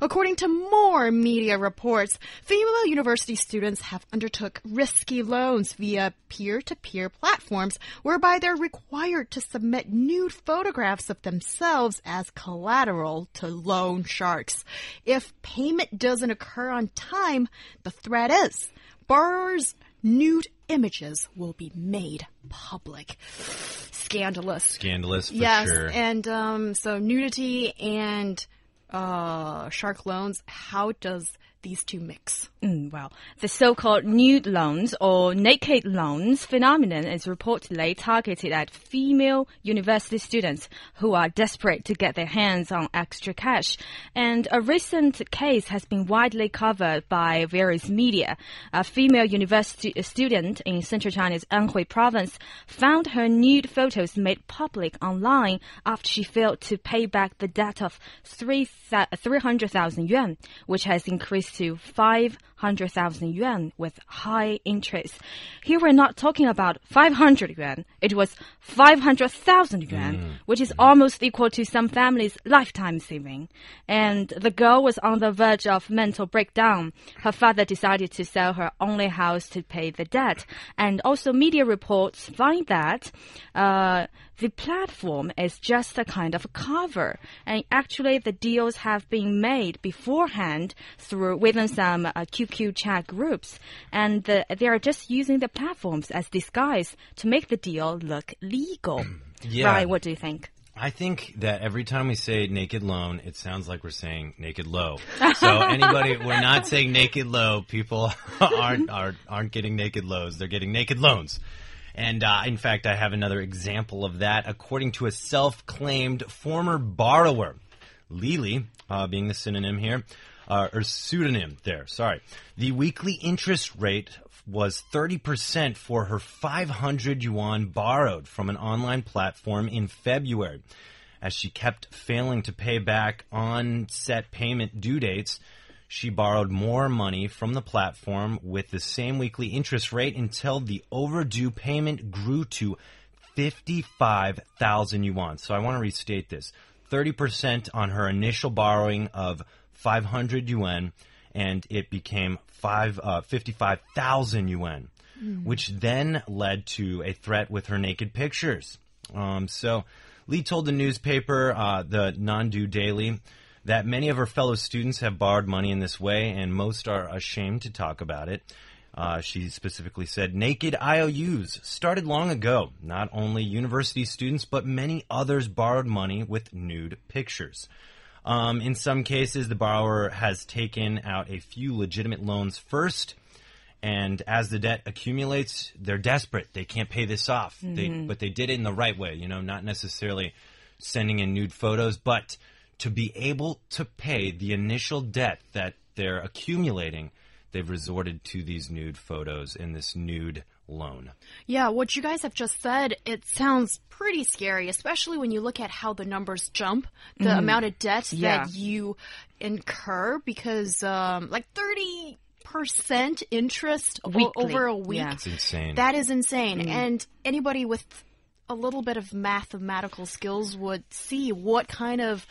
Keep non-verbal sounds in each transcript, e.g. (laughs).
According to more media reports, female university students have undertook risky loans via peer-to-peer platforms whereby they're required to submit nude photographs of themselves as collateral to loan sharks. If payment doesn't occur on time, the threat is borrowers' nude images will be made public. Scandalous. Scandalous for yes, sure. and um, so nudity and uh, shark loans. How does these two mix? Mm, well, the so-called nude loans or naked loans phenomenon is reportedly targeted at female university students who are desperate to get their hands on extra cash. And a recent case has been widely covered by various media. A female university student in central China's Anhui province found her nude photos made public online after she failed to pay back the debt of 300,000 yuan, which has increased to 500,000 yuan with high interest. Here we're not talking about 500 yuan. It was 500,000 yuan, which is almost equal to some families' lifetime saving. And the girl was on the verge of mental breakdown. Her father decided to sell her only house to pay the debt. And also media reports find that, uh, the platform is just a kind of cover. And actually, the deals have been made beforehand through within some uh, QQ chat groups, and the, they are just using the platforms as disguise to make the deal look legal. (clears throat) Yeah. Right? What do you think? I think that every time we say naked loan, it sounds like we're saying naked low. (laughs) So anybody, we're not saying naked low. People (laughs) aren't aren't aren't getting naked lows. They're getting naked loans. And uh, in fact, I have another example of that. According to a self-claimed former borrower, Lily, uh, being the synonym here, uh, or pseudonym there. Sorry, the weekly interest rate was 30% for her 500 yuan borrowed from an online platform in February. As she kept failing to pay back on set payment due dates, she borrowed more money from the platform with the same weekly interest rate until the overdue payment grew to 55,000 yuan. So I want to restate this 30% on her initial borrowing of 500 yuan, and it became five, uh, 55,000 yuan, which then led to a threat with her naked pictures. Um, so Lee told the newspaper, uh, the Nandu Daily, that many of her fellow students have borrowed money in this way, and most are ashamed to talk about it. Uh, she specifically said naked IOUs started long ago. Not only university students, but many others borrowed money with nude pictures. Um, in some cases, the borrower has taken out a few legitimate loans first, and as the debt accumulates, they're desperate. They can't pay this off. They, but they did it in the right way, you know, not necessarily sending in nude photos, but to be able to pay the initial debt that they're accumulating, they've resorted to these nude photos and this nude loan. Yeah, what you guys have just said, it sounds pretty scary, especially when you look at how the numbers jump, the amount of debt Yeah. that you incur because um, like 30% interest Weekly, over a week. yeah. It's insane. That is insane. And anybody with a little bit of mathematical skills would see what kind of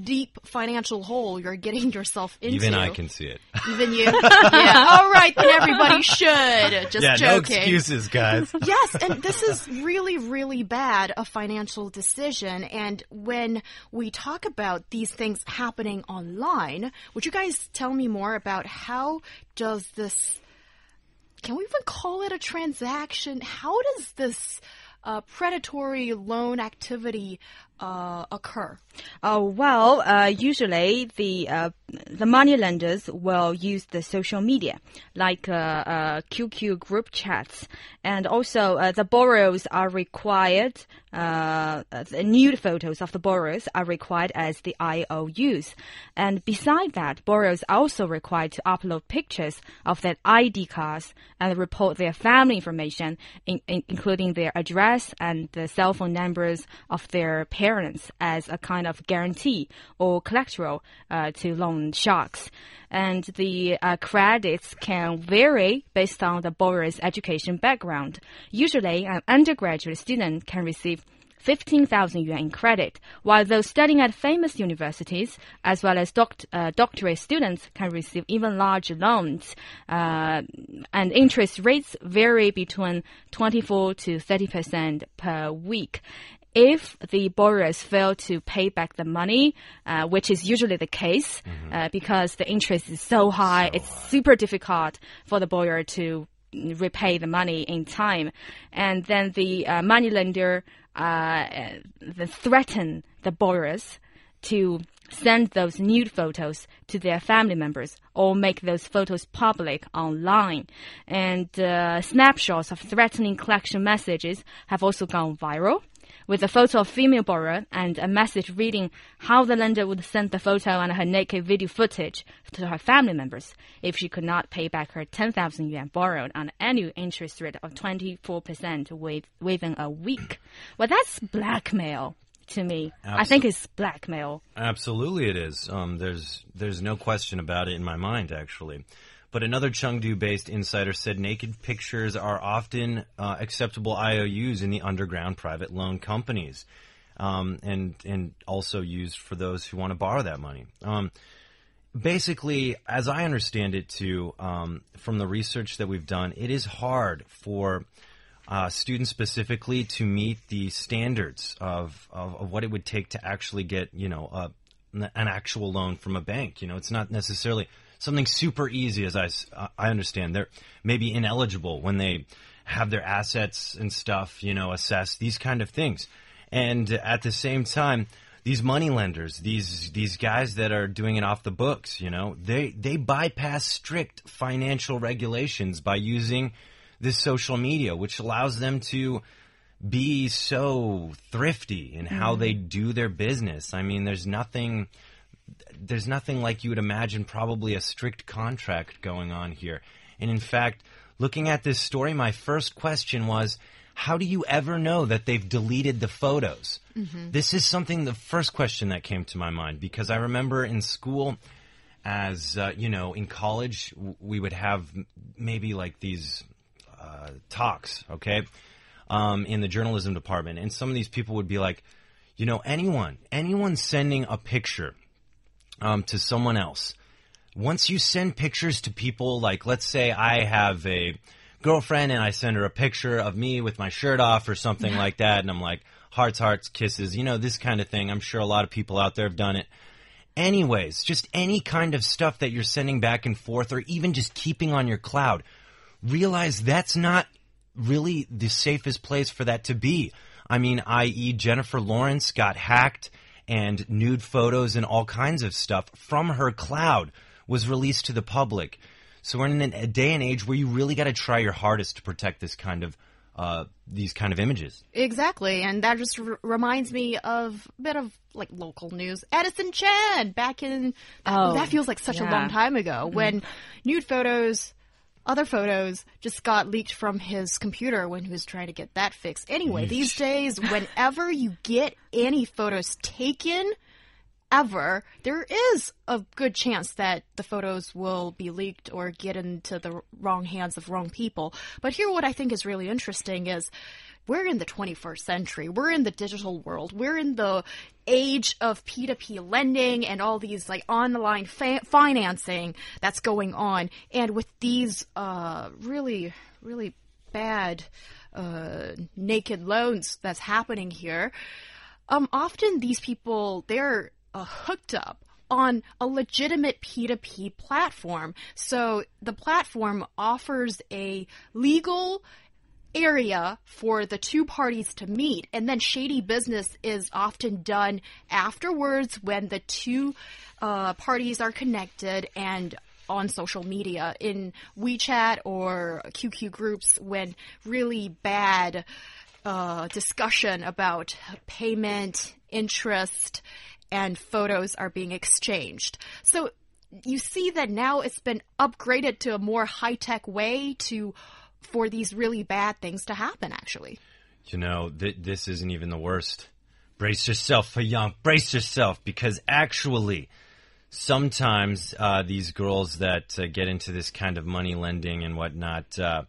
deep financial hole you're getting yourself into. Even I can see it. Even you. (laughs) yeah. All right, then everybody should. Just yeah, no joking. excuses, guys. (laughs) Yes, and this is really, really bad a financial decision. And when we talk about these things happening online, would you guys tell me more about how does this? Can we even call it a transaction? How does this uh, predatory loan activity uh, occur? Oh well, uh, usually the uh, the money lenders will use the social media like uh, uh, QQ group chats, and also the borrowers are required. The nude photos of the borrowers are required as the IOUs, and beside that, borrowers are also required to upload pictures of their ID cards and report their family information, in, in, including their address and the cell phone numbers of their parents, as a kind of guarantee or collateral uh, to loan sharks. And the uh, credits can vary based on the borrower's education background. Usually, an undergraduate student can receive 15,000 yuan in credit, while those studying at famous universities, as well as uh, doctorate students, can receive even larger loans. Uh, and interest rates vary between 24 to 30 percent per week if the borrowers fail to pay back the money, uh, which is usually the case, mm -hmm. uh, because the interest is so high, so it's high. super difficult for the borrower to repay the money in time, and then the uh, money lender uh, uh, threaten the borrowers to send those nude photos to their family members or make those photos public online. And uh, snapshots of threatening collection messages have also gone viral with a photo of female borrower and a message reading how the lender would send the photo and her naked video footage to her family members if she could not pay back her 10,000 yuan borrowed on an annual interest rate of 24% with, within a week. Well, that's blackmail to me. Absol I think it's blackmail. Absolutely, it is. Um, there's there's no question about it in my mind, actually. But another Chengdu-based insider said naked pictures are often uh, acceptable IOUs in the underground private loan companies, um, and and also used for those who want to borrow that money. Um, basically, as I understand it, too, um, from the research that we've done, it is hard for uh, students specifically to meet the standards of, of, of what it would take to actually get you know a, an actual loan from a bank. You know, it's not necessarily something super easy, as I, I understand. They're maybe ineligible when they have their assets and stuff, you know, assessed, these kind of things. And at the same time, these money lenders, these these guys that are doing it off the books, you know, they they bypass strict financial regulations by using this social media, which allows them to be so thrifty in how mm. they do their business. I mean, there's nothing there's nothing like you would imagine probably a strict contract going on here. And in fact, looking at this story, my first question was, how do you ever know that they've deleted the photos? Mm-hmm. This is something, the first question that came to my mind, because I remember in school, as uh, you know, in college, we would have maybe like these uh, talks, okay, um, in the journalism department, and some of these people would be like, you know, anyone, anyone sending a picture um, to someone else. Once you send pictures to people, like let's say I have a girlfriend and I send her a picture of me with my shirt off or something like that, and I'm like, hearts, hearts, kisses, you know, this kind of thing. I'm sure a lot of people out there have done it. Anyways, just any kind of stuff that you're sending back and forth or even just keeping on your cloud, realize that's not really the safest place for that to be. I mean, i.e., Jennifer Lawrence got hacked and nude photos and all kinds of stuff from her cloud was released to the public. So we're in a day and age where you really got to try your hardest to protect this kind of uh, these kind of images. Exactly, and that just reminds me of a bit of like local news. Edison Chen back in oh, that feels like such yeah. a long time ago mm-hmm. when nude photos other photos just got leaked from his computer when he was trying to get that fixed. Anyway, these days, whenever you get any photos taken, ever, there is a good chance that the photos will be leaked or get into the wrong hands of wrong people. But here, what I think is really interesting is we're in the 21st century. We're in the digital world. We're in the age of P2P lending and all these like online financing that's going on. And with these uh, really, really bad uh, naked loans that's happening here, um, often these people, they're uh, hooked up on a legitimate P2P platform. So the platform offers a legal area for the two parties to meet. And then shady business is often done afterwards when the two uh, parties are connected and on social media in WeChat or QQ groups when really bad uh, discussion about payment, interest, and photos are being exchanged. So you see that now it's been upgraded to a more high tech way to for these really bad things to happen. Actually, you know th this isn't even the worst. Brace yourself, for young. Brace yourself, because actually, sometimes uh, these girls that uh, get into this kind of money lending and whatnot. Uh,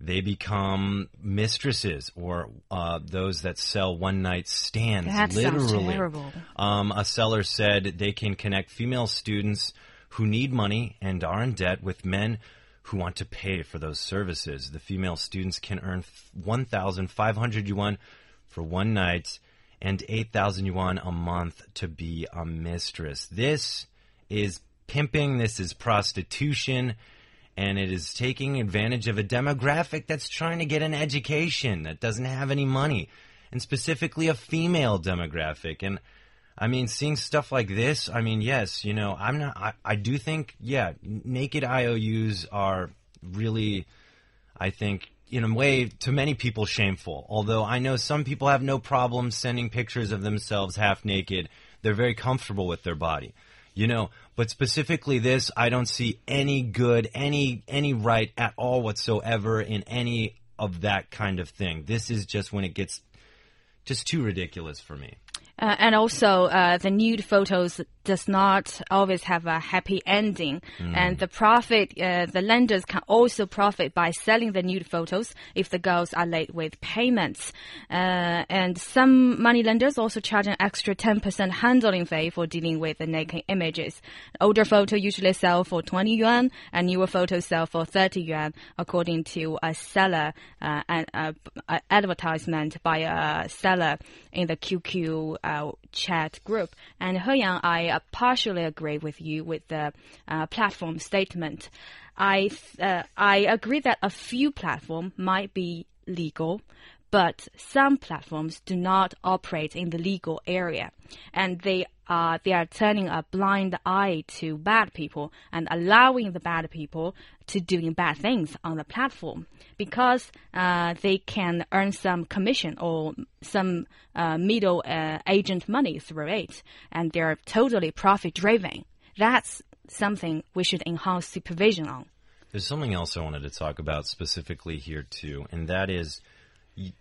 they become mistresses or uh, those that sell one night stands. That literally. sounds terrible. Um, a seller said they can connect female students who need money and are in debt with men who want to pay for those services. The female students can earn 1,500 yuan for one night and 8,000 yuan a month to be a mistress. This is pimping, this is prostitution, and it is taking advantage of a demographic that's trying to get an education that doesn't have any money, and specifically a female demographic. And I mean, seeing stuff like this, I mean, yes, you know, I'm not, I, I do think, yeah, naked IOUs are really, I think, in a way, to many people, shameful. Although I know some people have no problem sending pictures of themselves half naked. They're very comfortable with their body. You know, but specifically this, I don't see any good, any, any right at all whatsoever in any of that kind of thing. This is just when it gets just too ridiculous for me. Uh, and also, uh, the nude photos does not always have a happy ending. Mm. And the profit, uh, the lenders can also profit by selling the nude photos if the girls are late with payments. Uh, and some money lenders also charge an extra 10% handling fee for dealing with the naked images. Older photo usually sell for 20 yuan, and newer photos sell for 30 yuan, according to a seller, uh, an uh, advertisement by a seller in the QQ uh, chat group. And He Yang, I partially agree with you with the uh, platform statement. I uh, I agree that a few platform might be legal, but some platforms do not operate in the legal area, and they are they are turning a blind eye to bad people and allowing the bad people to doing bad things on the platform because uh, they can earn some commission or some uh, middle uh, agent money through it, and they're totally profit driven. That's something we should enhance supervision on. There's something else I wanted to talk about specifically here too, and that is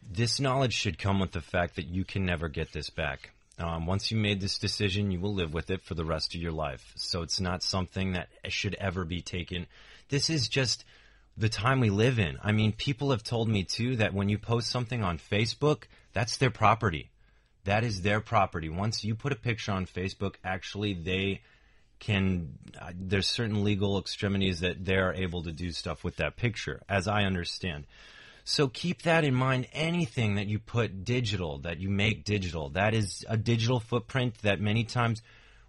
this knowledge should come with the fact that you can never get this back. Um, once you made this decision, you will live with it for the rest of your life. So it's not something that should ever be taken. This is just the time we live in. I mean, people have told me too that when you post something on Facebook, that's their property. That is their property. Once you put a picture on Facebook, actually, they can, uh, there's certain legal extremities that they're able to do stuff with that picture, as I understand. So keep that in mind. Anything that you put digital, that you make digital, that is a digital footprint that many times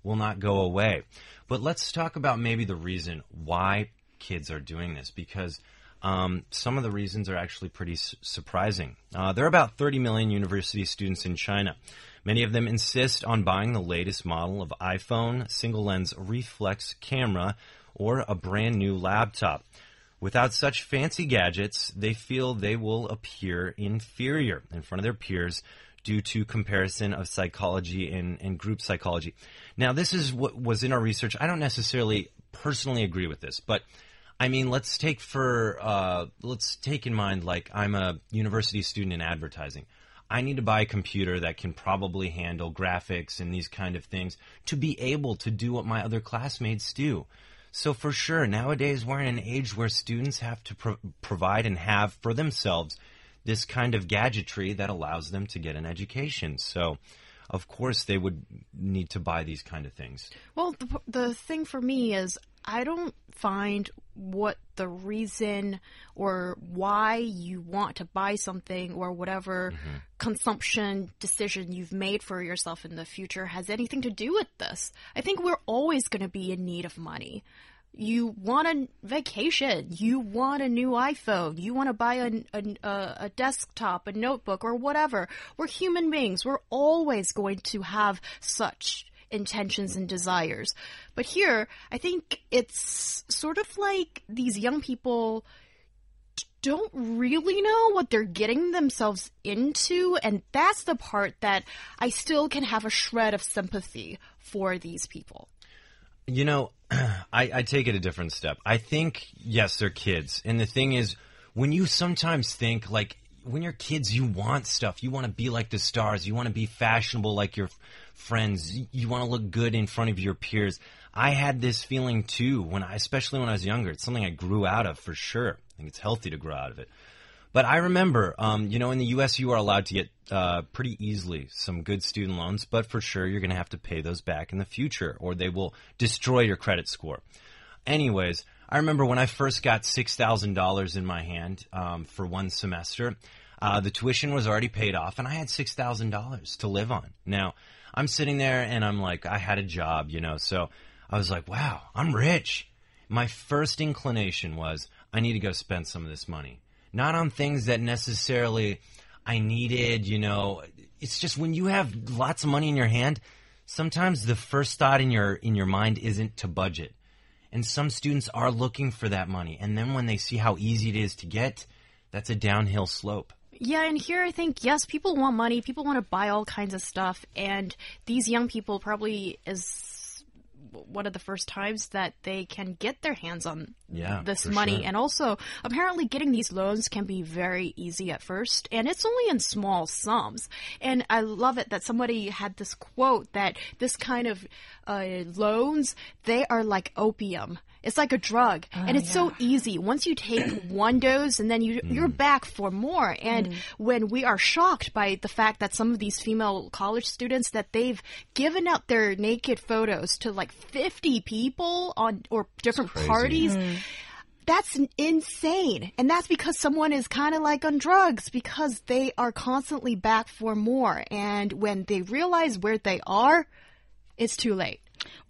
will not go away. But let's talk about maybe the reason why kids are doing this because um, some of the reasons are actually pretty su surprising. Uh, there are about 30 million university students in China. Many of them insist on buying the latest model of iPhone, single lens reflex camera, or a brand new laptop. Without such fancy gadgets, they feel they will appear inferior in front of their peers due to comparison of psychology and, and group psychology. Now, this is what was in our research. I don't necessarily personally agree with this, but I mean, let's take for uh, let's take in mind like I'm a university student in advertising. I need to buy a computer that can probably handle graphics and these kind of things to be able to do what my other classmates do. So for sure, nowadays we're in an age where students have to pro provide and have for themselves this kind of gadgetry that allows them to get an education. So of course they would need to buy these kind of things. Well, the, the thing for me is I don't find what the reason or why you want to buy something or whatever mm -hmm. consumption decision you've made for yourself in the future has anything to do with this. I think we're always going to be in need of money you want a vacation, you want a new iPhone, you want to buy a, a, a desktop, a notebook, or whatever. We're human beings. We're always going to have such intentions and desires. But here, I think it's sort of like these young people don't really know what they're getting themselves into. And that's the part that I still can have a shred of sympathy for these people. You know, (clears throat) I, I take it a different step. I think, yes, they're kids. And the thing is, when you sometimes think, like, when you're kids, you want stuff. You want to be like the stars. You want to be fashionable like your friends. You want to look good in front of your peers. I had this feeling too when I, especially when I was younger. It's something I grew out of for sure. I think it's healthy to grow out of it. But I remember, um, you know, in the U.S., you are allowed to get uh, pretty easily some good student loans, but for sure you're going to have to pay those back in the future, or they will destroy your credit score. Anyways, I remember when I first got six thousand dollars in my hand um, for one semester. Uh, the tuition was already paid off, and I had six thousand dollars to live on. Now, I'm sitting there, and I'm like, I had a job, you know, so I was like, wow, I'm rich. My first inclination was, I need to go spend some of this money not on things that necessarily I needed, you know. It's just when you have lots of money in your hand, sometimes the first thought in your in your mind isn't to budget. And some students are looking for that money. And then when they see how easy it is to get, that's a downhill slope. Yeah, and here I think yes, people want money, people want to buy all kinds of stuff, and these young people probably is one of the first times that they can get their hands on yeah, this money. Sure. And also, apparently, getting these loans can be very easy at first, and it's only in small sums. And I love it that somebody had this quote that this kind of uh, loans they are like opium. It's like a drug, oh, and it's yeah. so easy. Once you take (clears throat) one dose, and then you Mm. you're back for more. And Mm. when we are shocked by the fact that some of these female college students that they've given out their naked photos to like 50 people on or different parties. Mm. That's insane. And that's because someone is kind of like on drugs because they are constantly back for more. And when they realize where they are, it's too late.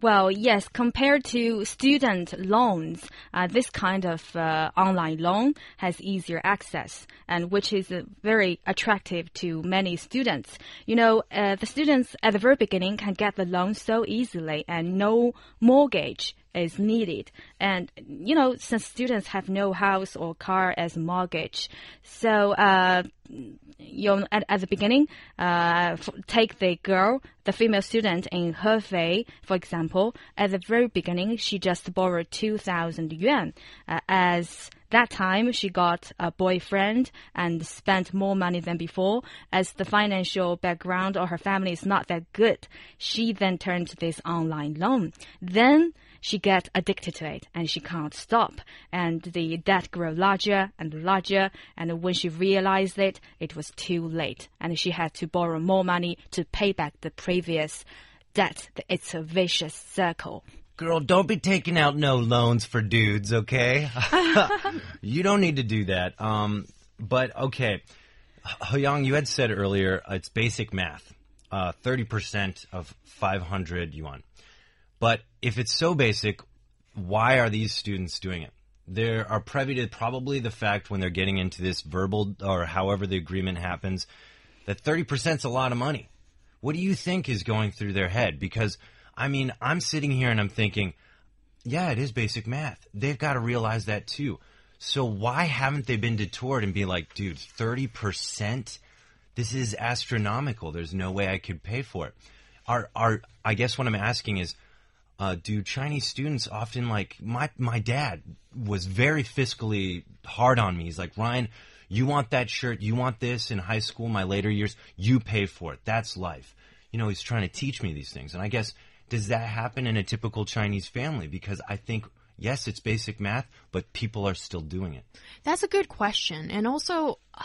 Well, yes, compared to student loans, uh, this kind of uh, online loan has easier access, and which is uh, very attractive to many students. You know, uh, the students at the very beginning can get the loan so easily, and no mortgage is needed. And you know, since students have no house or car as mortgage, so uh, you know, at, at the beginning, uh, take the girl, the female student in Hefei, for example. At the very beginning, she just borrowed 2,000 yuan. Uh, as that time, she got a boyfriend and spent more money than before. As the financial background of her family is not that good, she then turned to this online loan. Then she get addicted to it and she can't stop. And the debt grew larger and larger. And when she realized it, it was too late. And she had to borrow more money to pay back the previous debt. It's a vicious circle. Girl, don't be taking out no loans for dudes, okay? (laughs) you don't need to do that. Um, but okay, He Yang, you had said earlier it's basic math, uh, thirty percent of five hundred yuan. But if it's so basic, why are these students doing it? They are privy to probably the fact when they're getting into this verbal or however the agreement happens that 30% is a lot of money. What do you think is going through their head? Because, I mean, I'm sitting here and I'm thinking, yeah, it is basic math. They've got to realize that too. So why haven't they been detoured and be like, dude, 30%? This is astronomical. There's no way I could pay for it. Are, are, I guess what I'm asking is, uh, do Chinese students often like my my dad was very fiscally hard on me. He's like Ryan, you want that shirt, you want this in high school, my later years, you pay for it. That's life. You know, he's trying to teach me these things, and I guess does that happen in a typical Chinese family? Because I think yes, it's basic math, but people are still doing it. That's a good question. And also, uh,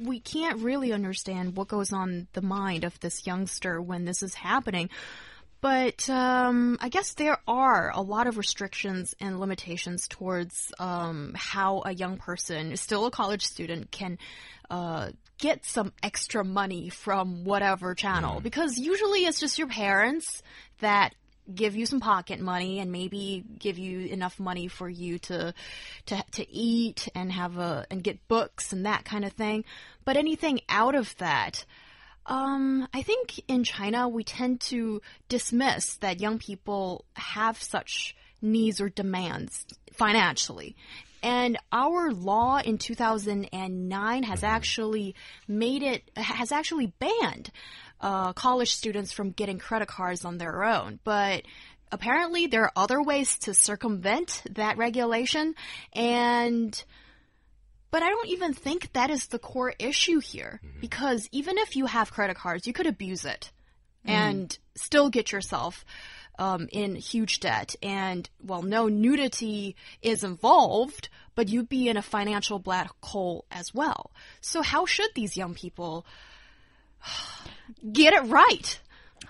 we can't really understand what goes on the mind of this youngster when this is happening. But um, I guess there are a lot of restrictions and limitations towards um, how a young person, still a college student, can uh, get some extra money from whatever channel. Because usually it's just your parents that give you some pocket money and maybe give you enough money for you to to to eat and have a and get books and that kind of thing. But anything out of that, um, I think in China we tend to dismiss that young people have such needs or demands financially. And our law in 2009 has actually made it, has actually banned uh, college students from getting credit cards on their own. But apparently there are other ways to circumvent that regulation. And but I don't even think that is the core issue here because even if you have credit cards, you could abuse it and still get yourself um, in huge debt. And well, no nudity is involved, but you'd be in a financial black hole as well. So how should these young people get it right?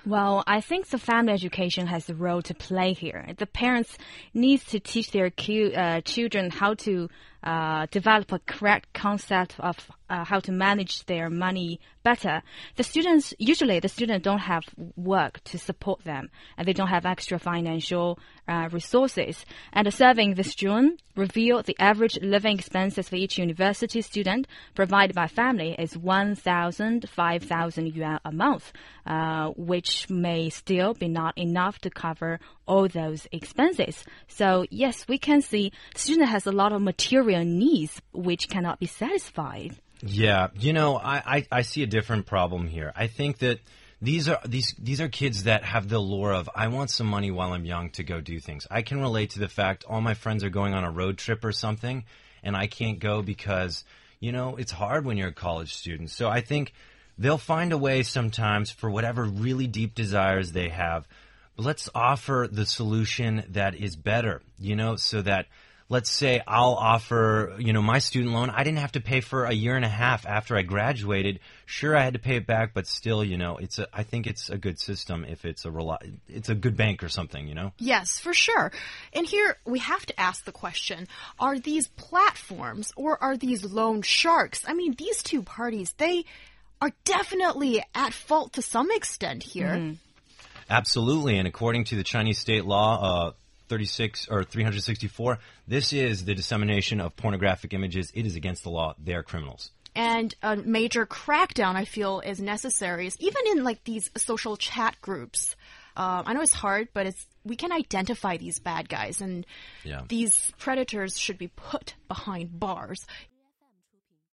Well, I think the family education has a role to play here. The parents need to teach their uh, children how to uh, develop a correct concept of uh, how to manage their money better. The students usually the students don't have work to support them, and they don't have extra financial uh, resources. And a survey this June revealed the average living expenses for each university student provided by family is 1,000, 5,000 yuan a month, uh, which may still be not enough to cover all those expenses. So yes, we can see student has a lot of material needs which cannot be satisfied. Yeah, you know, I, I, I see a different problem here. I think that these are these these are kids that have the lure of I want some money while I'm young to go do things. I can relate to the fact all my friends are going on a road trip or something and I can't go because, you know, it's hard when you're a college student. So I think they'll find a way sometimes for whatever really deep desires they have. But let's offer the solution that is better, you know, so that let's say I'll offer, you know, my student loan. I didn't have to pay for a year and a half after I graduated. Sure, I had to pay it back, but still, you know, it's a. I think it's a good system if it's a reli- it's a good bank or something, you know. Yes, for sure. And here we have to ask the question are these platforms or are these loan sharks? I mean, these two parties, they are definitely at fault to some extent here. Absolutely, and according to the Chinese state law, uh, 36 or 364, this is the dissemination of pornographic images. It is against the law. They are criminals. And a major crackdown, I feel, is necessary, even in like these social chat groups. Um, I know it's hard, but it's we can identify these bad guys, and Yeah. these predators should be put behind bars.